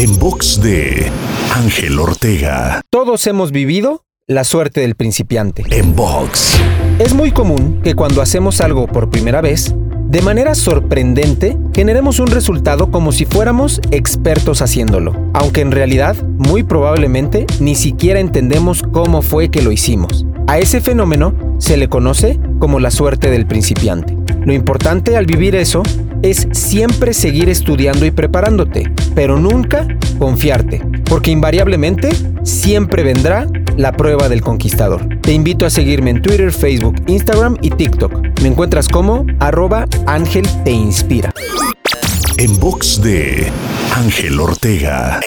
En box de Ángel Ortega. Todos hemos vivido la suerte del principiante. En box. Es muy común que cuando hacemos algo por primera vez, de manera sorprendente, generemos un resultado como si fuéramos expertos haciéndolo, aunque en realidad, muy probablemente, ni siquiera entendemos cómo fue que lo hicimos. A ese fenómeno se le conoce como la suerte del principiante. Lo importante al vivir eso es siempre seguir estudiando y preparándote, pero nunca confiarte, porque invariablemente siempre vendrá la prueba del conquistador. Te invito a seguirme en Twitter, Facebook, Instagram y TikTok. Me encuentras como arroba Ángel Te Inspira. En box de Ángel Ortega.